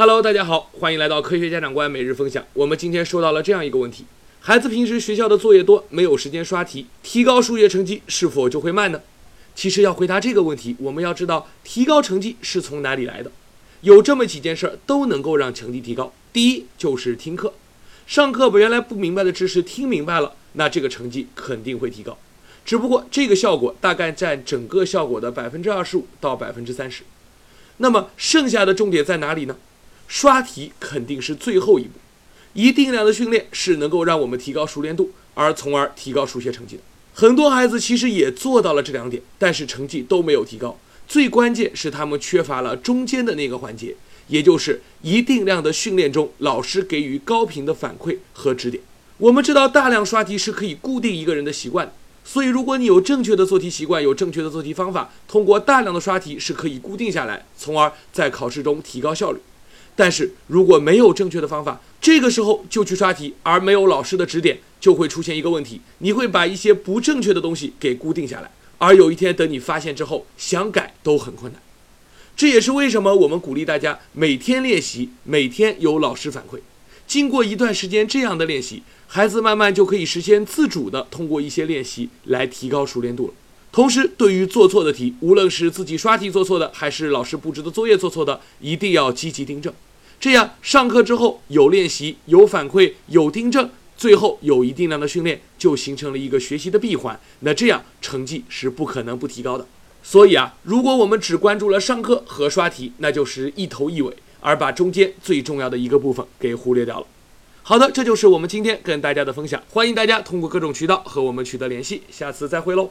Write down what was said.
Hello，大家好，欢迎来到科学家长观每日分享。我们今天说到了这样一个问题：孩子平时学校的作业多，没有时间刷题，提高数学成绩是否就会慢呢？其实要回答这个问题，我们要知道提高成绩是从哪里来的。有这么几件事儿都能够让成绩提高。第一就是听课，上课把原来不明白的知识听明白了，那这个成绩肯定会提高。只不过这个效果大概占整个效果的百分之二十五到百分之三十。那么剩下的重点在哪里呢？刷题肯定是最后一步，一定量的训练是能够让我们提高熟练度，而从而提高数学成绩的。很多孩子其实也做到了这两点，但是成绩都没有提高。最关键是他们缺乏了中间的那个环节，也就是一定量的训练中，老师给予高频的反馈和指点。我们知道大量刷题是可以固定一个人的习惯的，所以如果你有正确的做题习惯，有正确的做题方法，通过大量的刷题是可以固定下来，从而在考试中提高效率。但是如果没有正确的方法，这个时候就去刷题，而没有老师的指点，就会出现一个问题：你会把一些不正确的东西给固定下来，而有一天等你发现之后，想改都很困难。这也是为什么我们鼓励大家每天练习，每天有老师反馈。经过一段时间这样的练习，孩子慢慢就可以实现自主的通过一些练习来提高熟练度了。同时，对于做错的题，无论是自己刷题做错的，还是老师布置的作业做错的，一定要积极订正。这样上课之后有练习、有反馈、有订正，最后有一定量的训练，就形成了一个学习的闭环。那这样成绩是不可能不提高的。所以啊，如果我们只关注了上课和刷题，那就是一头一尾，而把中间最重要的一个部分给忽略掉了。好的，这就是我们今天跟大家的分享。欢迎大家通过各种渠道和我们取得联系。下次再会喽。